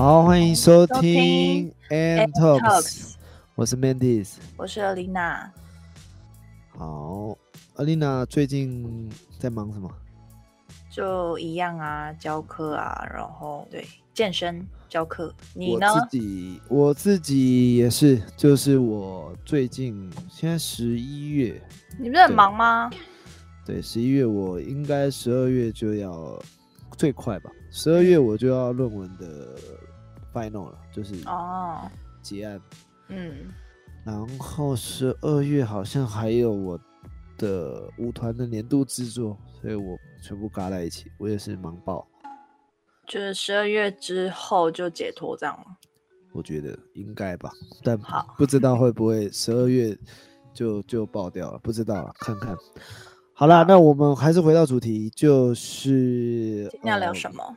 好，欢迎收听听 And Talks，我是 Mandis。我是 Alina，好，Alina 最近在忙什么？就一样啊，教课啊，然后对健身教课。你呢？我自己，我自己也是，就是我最近现在十一月，你不是很忙吗？对，十一月我应该十二月就要最快吧，十二月我就要论文的 final 了，就是哦，结案。嗯，然后十二月好像还有我的舞团的年度制作，所以我全部嘎在一起，我也是忙爆。就是十二月之后就解脱这样吗？我觉得应该吧，但不知道会不会十二月就就爆掉了，不知道了，看看。好啦，那我们还是回到主题，就是今天要聊呃什么？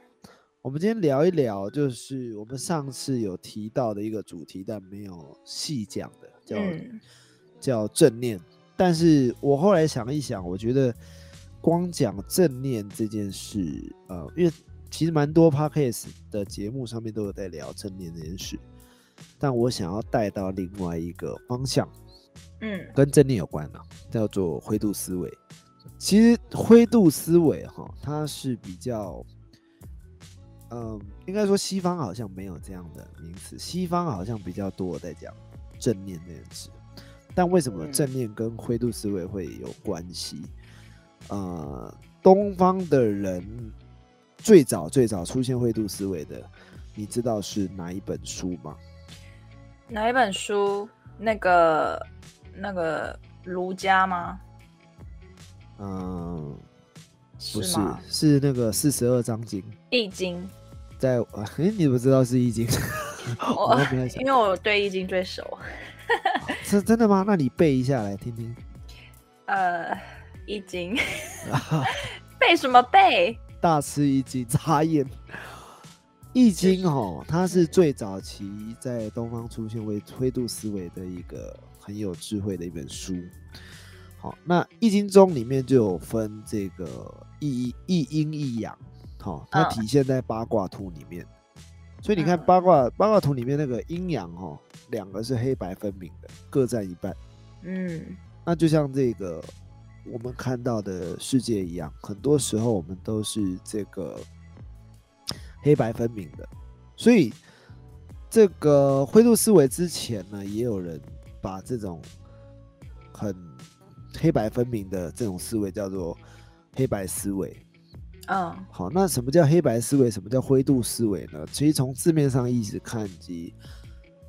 我们今天聊一聊，就是我们上次有提到的一个主题，但没有细讲的，叫、嗯叫正念。但是我后来想一想，我觉得光讲正念这件事，呃，因为其实蛮多 podcast 的节目上面都有在聊正念这件事，但我想要带到另外一个方向，嗯跟正念有关的、叫做灰度思维。其实灰度思维哈，它是比较，嗯，应该说西方好像没有这样的名词，西方好像比较多在讲正念这件事。但为什么嗯正念跟灰度思维会有关系？呃，东方的人最早最早出现灰度思维的，你知道是哪一本书吗？哪一本书？那个那个儒家吗？嗯、不是吗？，是那个四十二章经。易经。在啊，诶，你怎么知道是易经？我因，为我对易经最熟。是真的吗？那你背一下来听听。呃，易经背什么背？大吃一惊，眨眼。易经哦，它是最早期在东方出现为灰度思维的一个很有智慧的一本书。好，那易经中里面就有分这个一一阴一阳，好，它嗯体现在八卦图里面。所以你看嗯八卦八卦图里面那个阴阳哦，两个是黑白分明的，各占一半。嗯那就像这个我们看到的世界一样，很多时候我们都是这个黑白分明的，所以这个灰度思维之前呢，也有人把这种很黑白分明的这种思维叫做黑白思维。嗯好，那什么叫黑白思维？什么叫灰度思维呢？其实从字面上意思看，及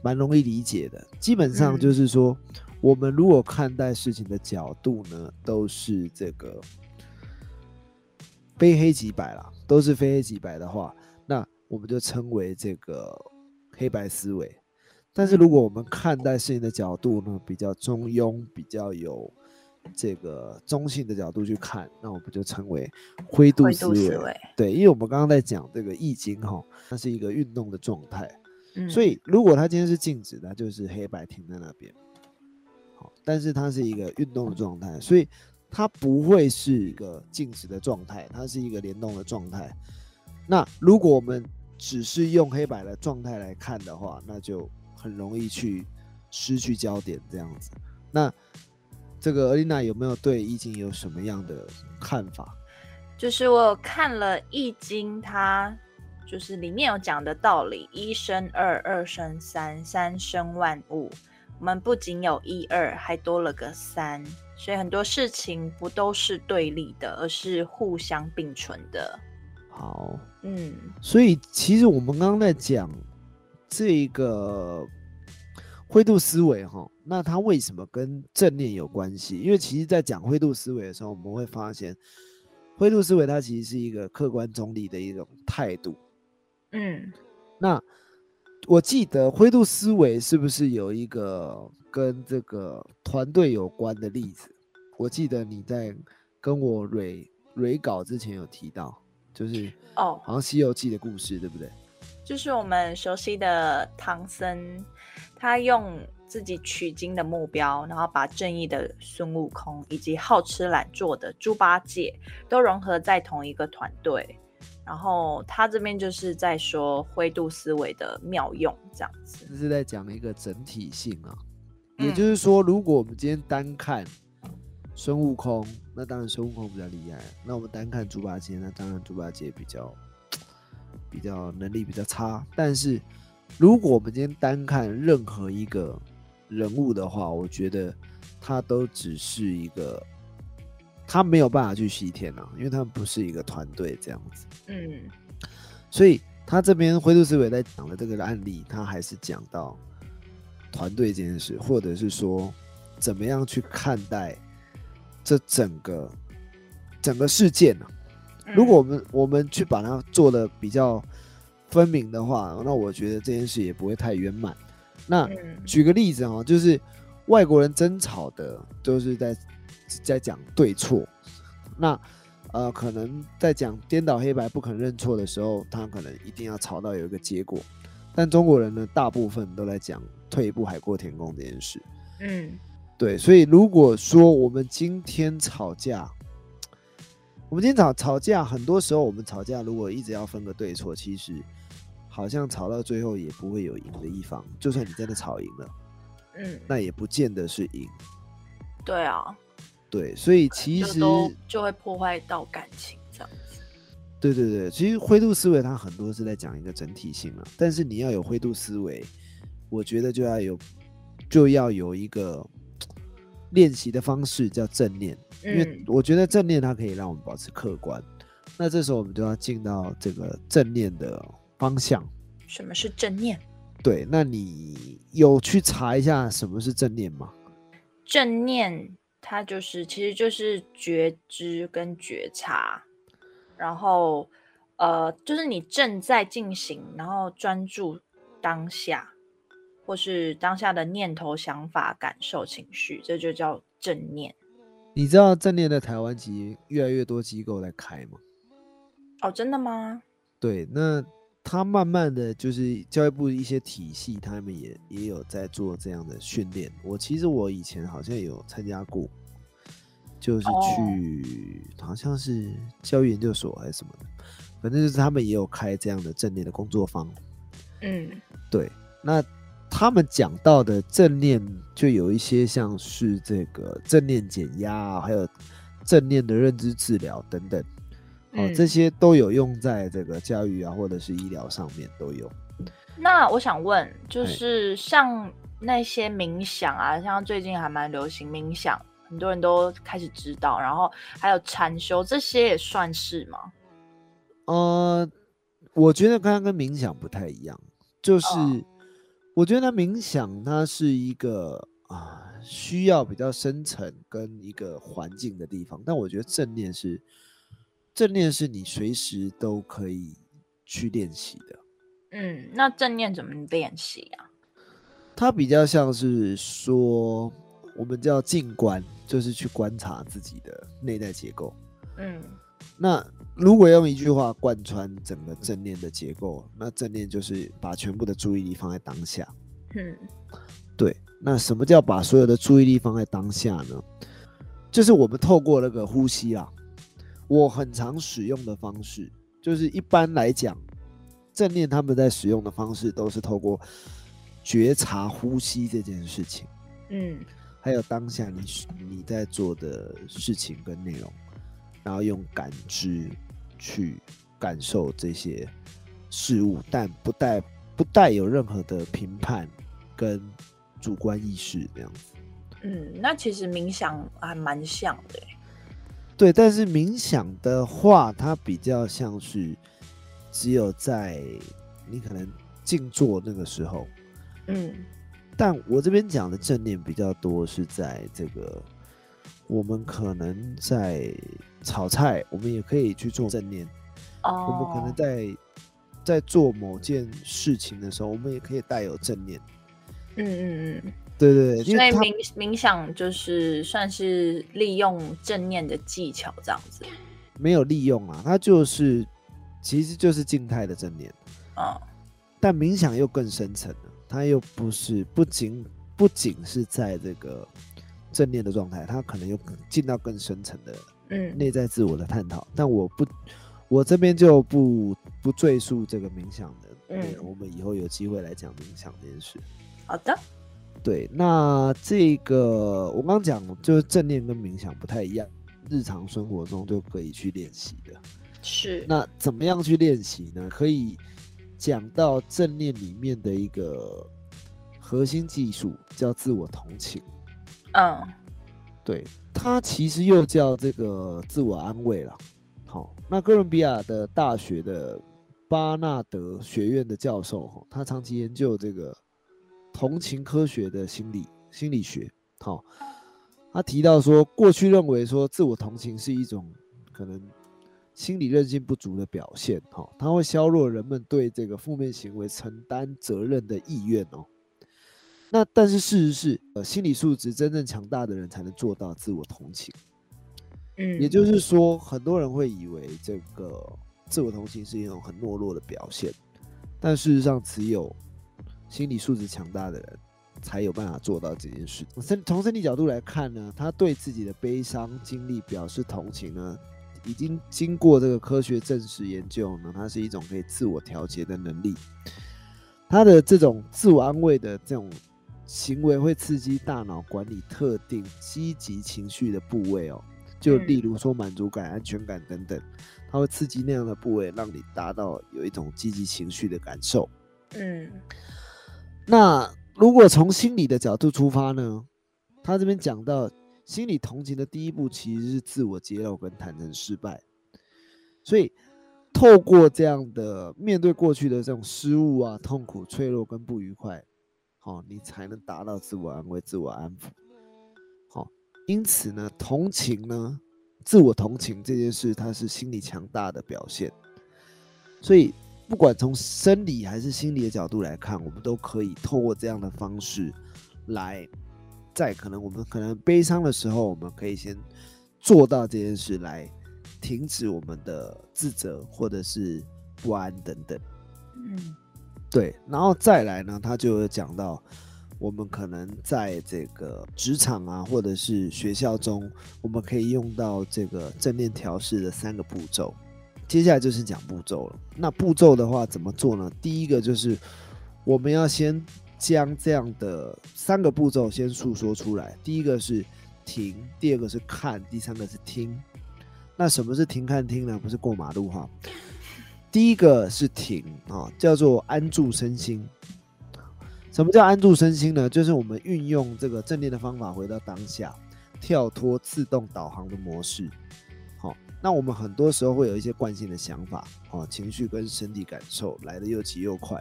蛮容易理解的。基本上嗯就是说，我们如果看待事情的角度呢，都是这个非黑即白啦，都是非黑即白的话，那我们就称为这个黑白思维。但是如果我们看待事情的角度呢，比较中庸，比较有这个中性的角度去看，那我们就称为灰度思维。对，因为我们刚刚在讲这个易经哈，它是一个运动的状态，嗯，所以如果它今天是静止的，它就是黑白停在那边。好，但是它是一个运动的状态，所以它不会是一个静止的状态，它是一个联动的状态。那如果我们只是用黑白的状态来看的话，那就很容易去失去焦点这样子。那这个尔丽娜有没有对易经有什么样的看法？就是我有看了《易经》，它就是里面有讲的道理：一生二，二生三，三生万物。我们不仅有一二，还多了个三，所以很多事情不都是对立的，而是互相并存的。好，嗯所以其实我们刚刚在讲这个灰度思维哈，那它为什么跟正念有关系？因为其实，在讲灰度思维的时候，我们会发现，灰度思维它其实是一个客观中立的一种态度。嗯，那我记得灰度思维是不是有一个跟这个团队有关的例子？我记得你在跟我蕊蕊稿之前有提到，就是哦，好像《西游记》的故事，对不对？就是我们熟悉的唐僧，他用自己取经的目标，然后把正义的孙悟空以及好吃懒做的猪八戒都融合在同一个团队。然后他这边就是在说灰度思维的妙用，这样子。这是在讲一个整体性啊，也就是说，如果我们今天单看孙悟空，那当然孙悟空比较厉害；那我们单看猪八戒，那当然猪八戒比较比较能力比较差。但是如果我们今天单看任何一个人物的话，我觉得他都只是一个。他没有办法去西天啊，因为他们不是一个团队这样子。嗯，所以他这边灰度思维在讲的这个案例，他还是讲到团队这件事，或者是说怎么样去看待这整个整个事件呢？如果我们我们去把它做的比较分明的话，那我觉得这件事也不会太圆满。那举个例子啊，就是外国人争吵的都是在。在讲对错，那呃，可能在讲颠倒黑白不肯认错的时候，他可能一定要吵到有一个结果。但中国人呢，大部分都在讲退一步海阔天空这件事。嗯，对。所以如果说我们今天吵架，我们今天吵吵架，很多时候我们吵架如果一直要分个对错，其实好像吵到最后也不会有赢的一方。就算你真的吵赢了，嗯，那也不见得是赢。对啊。对，所以其实就会破坏到感情这样子。对对对，其实灰度思维它很多是在讲一个整体性了，但是你要有灰度思维，我觉得就要有就要有一个练习的方式叫正念，因为我觉得正念它可以让我们保持客观。那这时候我们就要进到这个正念的方向。什么是正念？对，那你有去查一下什么是正念吗？正念。它就是，其实就是觉知跟觉察，然后，呃，就是你正在进行，然后专注当下，或是当下的念头、想法、感受、情绪，这就叫正念。你知道正念的台湾籍越来越多机构在开吗？哦，真的吗？对，那他慢慢的就是教育部一些体系，他们也也有在做这样的训练。我其实我以前好像有参加过。就是去，好像是教育研究所还是什么的，反正就是他们也有开这样的正念的工作坊。嗯，对。那他们讲到的正念，就有一些像是这个正念减压，还有正念的认知治疗等等。哦，这些都有用在这个教育啊，或者是医疗上面都有。那我想问，就是像那些冥想啊，像最近还蛮流行冥想。很多人都开始知道，然后还有禅修，这些也算是吗？呃，我觉得刚刚跟冥想不太一样，就是我觉得冥想它是一个啊需要比较深层跟一个环境的地方，但我觉得正念是正念是你随时都可以去练习的。嗯，那正念怎么练习啊？它比较像是说。我们叫静观，就是去观察自己的内在结构。嗯，那如果用一句话贯穿整个正念的结构，那正念就是把全部的注意力放在当下。嗯，对。那什么叫把所有的注意力放在当下呢？就是我们透过那个呼吸啊，我很常使用的方式，就是一般来讲，正念他们在使用的方式都是透过觉察呼吸这件事情。嗯。还有当下你你在做的事情跟内容，然后用感知去感受这些事物，但不带不带有任何的评判跟主观意识这样子。嗯，那其实冥想还蛮像的。对，但是冥想的话，它比较像是只有在你可能静坐那个时候，嗯。但我这边讲的正念比较多，是在这个我们可能在炒菜，我们也可以去做正念。哦。我们可能在在做某件事情的时候，我们也可以带有正念。嗯嗯嗯。对对对。所以冥冥想就是算是利用正念的技巧这样子。没有利用啊，它就是其实就是静态的正念。啊。但冥想又更深层了。它又不是不仅不仅是在这个正念的状态，它可能又进到更深层的嗯内在自我的探讨。但我不我这边就不不赘述这个冥想的，嗯嗯，我们以后有机会来讲冥想这件事。好的，对，那这个我刚刚讲，就是正念跟冥想不太一样，日常生活中就可以去练习的。是，那怎么样去练习呢？可以讲到正念里面的一个核心技术，叫自我同情。嗯对，它其实又叫这个自我安慰了。好，那哥伦比亚的大学的巴纳德学院的教授，哈，他长期研究这个同情科学的心理心理学。好，他提到说，过去认为说自我同情是一种可能心理韧性不足的表现，哈，它会削弱人们对这个负面行为承担责任的意愿哦。那但是事实是，呃，心理素质真正强大的人才能做到自我同情。嗯，也就是说，很多人会以为这个自我同情是一种很懦弱的表现，但事实上，只有心理素质强大的人才有办法做到这件事。身从身体角度来看呢，他对自己的悲伤经历表示同情呢，已经经过这个科学证实研究呢，它是一种可以自我调节的能力。他的这种自我安慰的这种行为会刺激大脑管理特定积极情绪的部位哦，就嗯例如说满足感、安全感等等，它会刺激那样的部位，让你达到有一种积极情绪的感受。嗯那如果从心理的角度出发呢，他这边讲到心理同情的第一步其实是自我揭露跟坦诚失败，所以透过这样的面对过去的这种失误啊、痛苦、脆弱跟不愉快，好、你才能达到自我安慰、自我安抚。好、因此呢，同情呢，自我同情这件事，它是心理强大的表现，所以。不管从生理还是心理的角度来看，我们都可以透过这样的方式来，在可能我们可能悲伤的时候，我们可以先做到这件事，来停止我们的自责或者是不安等等。嗯对，然后再来呢，他就有讲到，我们可能在这个职场啊，或者是学校中，我们可以用到这个正念调试的三个步骤。接下来就是讲步骤了。那步骤的话怎么做呢？第一个就是我们要先将这样的三个步骤先诉说出来。第一个是停，第二个是看，第三个是听。那什么是停、看、听呢？不是过马路哈。第一个是停啊，叫做安住身心。什么叫安住身心呢？就是我们运用这个正念的方法回到当下，跳脱自动导航的模式。那我们很多时候会有一些惯性的想法，哦，情绪跟身体感受来的又急又快。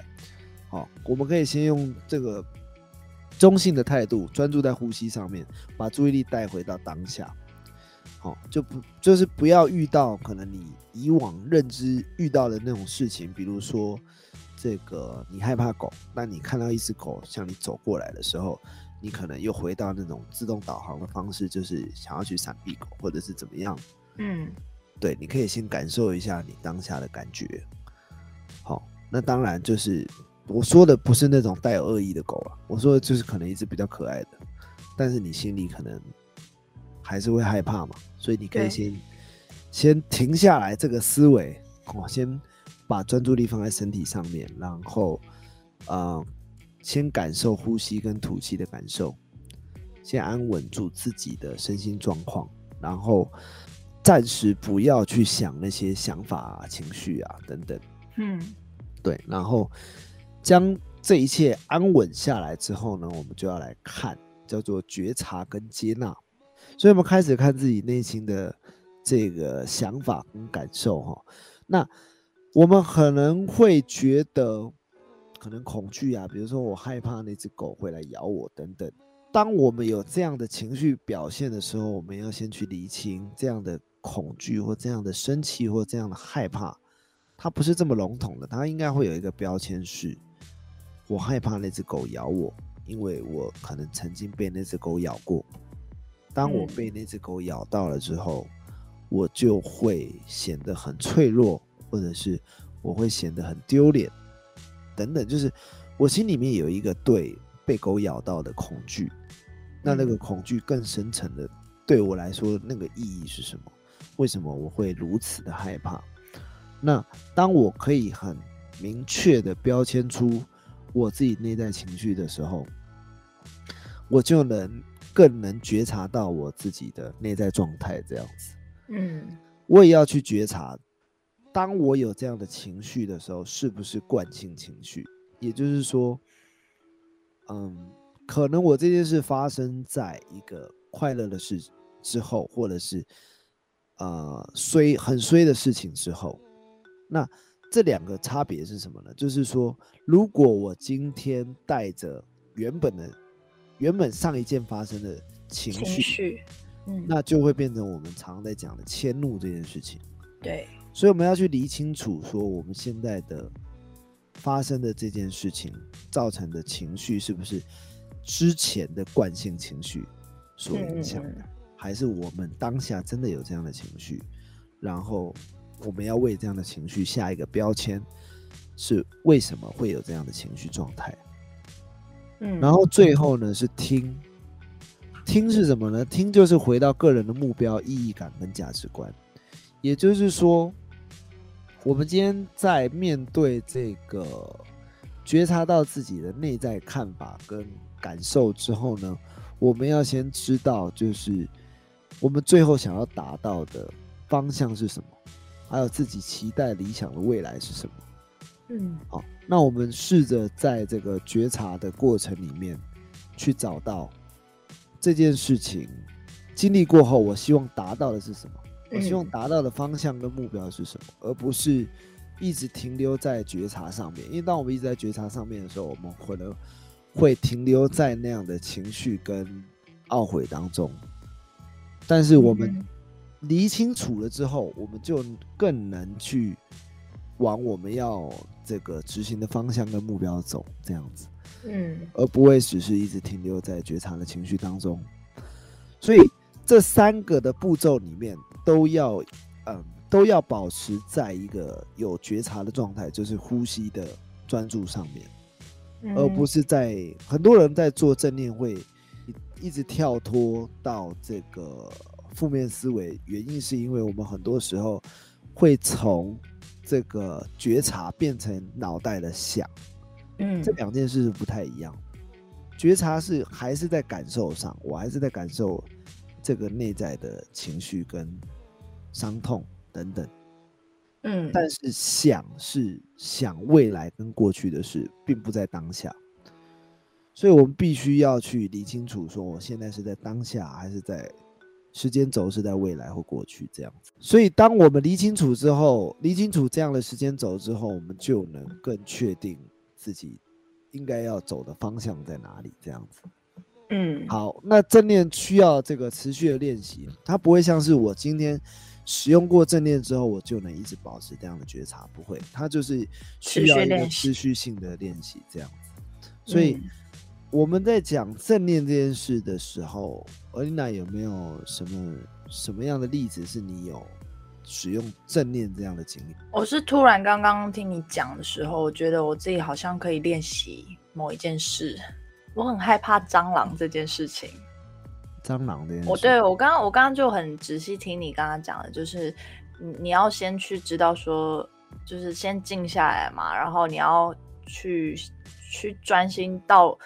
好、我们可以先用这个中性的态度，专注在呼吸上面，把注意力带回到当下。好、就不就是不要遇到可能你以往认知遇到的那种事情，比如说这个你害怕狗，那你看到一只狗向你走过来的时候，你可能又回到那种自动导航的方式，就是想要去闪避狗，或者是怎么样。嗯对，你可以先感受一下你当下的感觉。好，那当然就是我说的不是那种带有恶意的狗啊，我说的就是可能一只比较可爱的，但是你心里可能还是会害怕嘛，所以你可以先先停下来这个思维，哦，先把专注力放在身体上面，然后呃，先感受呼吸跟吐气的感受，先安稳住自己的身心状况，然后暂时不要去想那些想法啊、情绪啊等等。嗯对，然后将这一切安稳下来之后呢，我们就要来看叫做觉察跟接纳。所以我们开始看自己内心的这个想法跟感受哈。那我们可能会觉得可能恐惧啊，比如说我害怕那只狗会来咬我等等。当我们有这样的情绪表现的时候，我们要先去厘清这样的恐惧或这样的生气或这样的害怕，它不是这么笼统的，它应该会有一个标签是：我害怕那只狗咬我，因为我可能曾经被那只狗咬过。当我嗯被那只狗咬到了之后，我就会显得很脆弱，或者是我会显得很丢脸，等等。就是我心里面有一个对被狗咬到的恐惧，那那个嗯恐惧更深层的，对我来说那个意义是什么？为什么我会如此的害怕？那当我可以很明确的标签出我自己内在情绪的时候，我就能更能觉察到我自己的内在状态。这样子，嗯我也要去觉察，当我有这样的情绪的时候，是不是惯性情绪？也就是说，嗯，可能我这件事发生在一个快乐的事之后，或者是呃衰很衰的事情之后，那这两个差别是什么呢？就是说，如果我今天带着原本的原本上一件发生的情情绪，嗯，那就会变成我们常在讲的迁怒这件事情。对，所以我们要去理清楚，说我们现在的发生的这件事情造成的情绪，是不是之前的惯性情绪所影响的，嗯还是我们当下真的有这样的情绪，然后我们要为这样的情绪下一个标签，是为什么会有这样的情绪状态？嗯，然后最后呢是听，听是什么呢？听就是回到个人的目标、意义感跟价值观。也就是说，我们今天在面对这个觉察到自己的内在看法跟感受之后呢，我们要先知道，就是我们最后想要达到的方向是什么，还有自己期待理想的未来是什么。嗯好，那我们试着在这个觉察的过程里面，去找到这件事情经历过后，我希望达到的是什么？我希望嗯达到的方向跟目标是什么，而不是一直停留在觉察上面。因为当我们一直在觉察上面的时候，我们可能会停留在那样的情绪跟懊悔当中。但是我们嗯理清楚了之后，我们就更能去往我们要这个执行的方向跟目标走，这样子。嗯而不会只是一直停留在觉察的情绪当中。所以这三个的步骤里面都要，嗯，都要保持在一个有觉察的状态，就是呼吸的专注上面，嗯，而不是在很多人在做正念会一一直跳脱到这个负面思维，原因是因为我们很多时候会从这个觉察变成脑袋的想。嗯这两件事是不太一样。觉察是还是在感受上，我还是在感受这个内在的情绪跟伤痛等等，嗯，但是想是想未来跟过去的事，并不在当下。所以我们必须要去理清楚，说我现在是在当下，还是在时间轴是在未来或过去这样子。所以当我们理清楚之后，理清楚这样的时间轴之后，我们就能更确定自己应该要走的方向在哪里。这样子。嗯好，那正念需要这个持续的练习，它不会像是我今天使用过正念之后，我就能一直保持这样的觉察，不会，它就是需要一个持续性的练习这样子。所以嗯我们在讲正念这件事的时候，尔丽娜有没有什么什么样的例子是你有使用正念这样的经历？我是突然刚刚听你讲的时候，我觉得我自己好像可以练习某一件事。我很害怕蟑螂这件事情。蟑螂这件事，我对我刚刚我刚刚就很仔细听你刚刚讲的，就是你你要先去知道说，就是先静下来嘛，然后你要去去专心到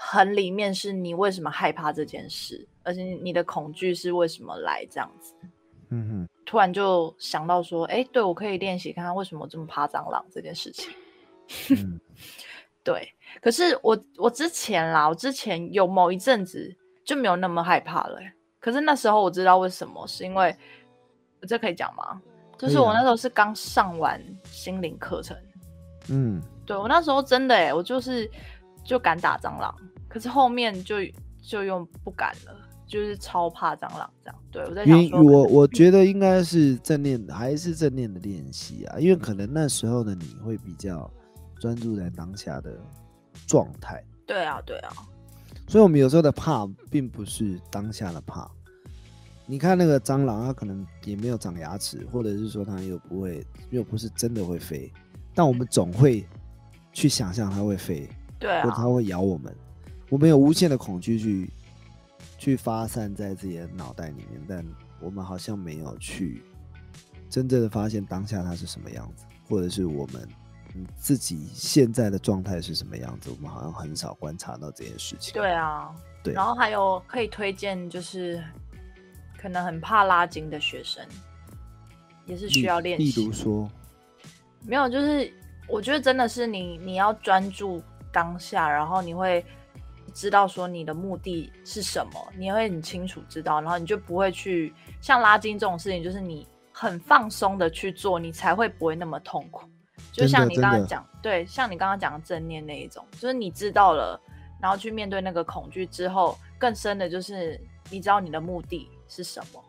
很里面，是你为什么害怕这件事，而且你的恐惧是为什么来这样子。嗯突然就想到说，哎，对我可以练习看看为什么我这么怕蟑螂这件事情。嗯 对，可是我我之前啦，我之前有某一阵子就没有那么害怕了欸、可是那时候我知道为什么，是因为这可以讲吗？就是我那时候是刚上完心灵课程，嗯，对我那时候真的哎、我就是就敢打蟑螂，可是后面就就又不敢了，就是超怕蟑螂这样。对我在想说，我我觉得应该是正念，还是正念的练习啊，因为可能那时候的你会比较专注在当下的状态，对啊对啊，所以我们有时候的怕并不是当下的怕。你看那个蟑螂，它可能也没有长牙齿，或者是说它又不会，又不是真的会飞，但我们总会去想象它会飞，对啊或者它，会咬我们。我们有无限的恐惧去去发散在自己的脑袋里面，但我们好像没有去真正的发现当下它是什么样子，或者是我们嗯自己现在的状态是什么样子，我们好像很少观察到这件事情。对啊，对然后还有可以推荐，就是可能很怕拉筋的学生，也是需要练例习。如说，没有，就是我觉得真的是你你要专注当下，然后你会知道说你的目的是什么，你会很清楚知道，然后你就不会去像拉筋这种事情，就是你很放松的去做，你才会不会那么痛苦。就像你刚刚讲，对，像你刚刚讲的正念那一种，就是你知道了，然后去面对那个恐惧之后，更深的就是你知道你的目的是什么，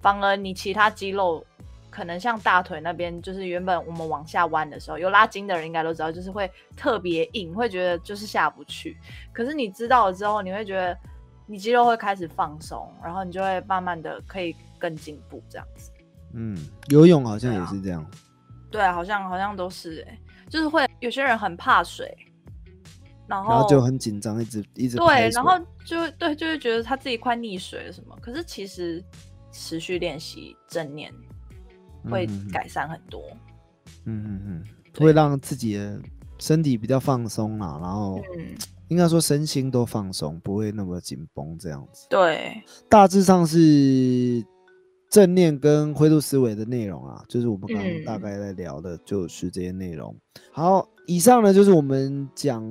反而你其他肌肉可能像大腿那边，就是原本我们往下弯的时候，有拉筋的人应该都知道，就是会特别硬，会觉得就是下不去。可是你知道了之后，你会觉得你肌肉会开始放松，然后你就会慢慢的可以更进步这样子。嗯，游泳好像也是这样。对啊，好像好像都是哎、就是会有些人很怕水，然后然后就很紧张，一直一直对然后就对就会觉得他自己快溺水了什么。可是其实持续练习正念会改善很多。嗯嗯嗯，对会让自己的身体比较放松啦，然后嗯，应该说身心都放松，不会那么紧绷这样子。对，大致上是正念跟灰度思维的内容啊，就是我们刚刚嗯大概在聊的，就是这些内容。好，以上呢就是我们讲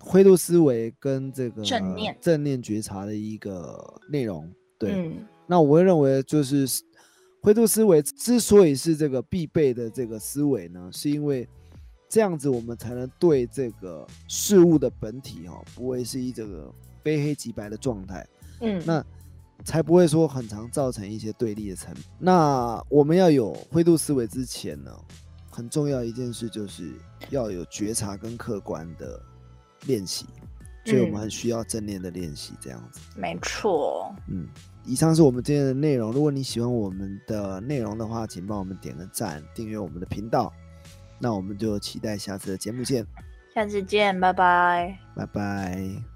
灰度思维跟这个正念正念觉察的一个内容。对，嗯那我会认为就是灰度思维之所以是这个必备的这个思维呢，是因为这样子我们才能对这个事物的本体哈、不会是一这个非黑即白的状态。嗯，那才不会说很常造成一些对立的层。那我们要有灰度思维之前呢，很重要一件事就是要有觉察跟客观的练习，所以我们嗯很需要正念的练习，这样子。没错。嗯，以上是我们今天的内容。如果你喜欢我们的内容的话，请帮我们点个赞，订阅我们的频道。那我们就期待下次的节目见，下次见，拜拜。拜拜。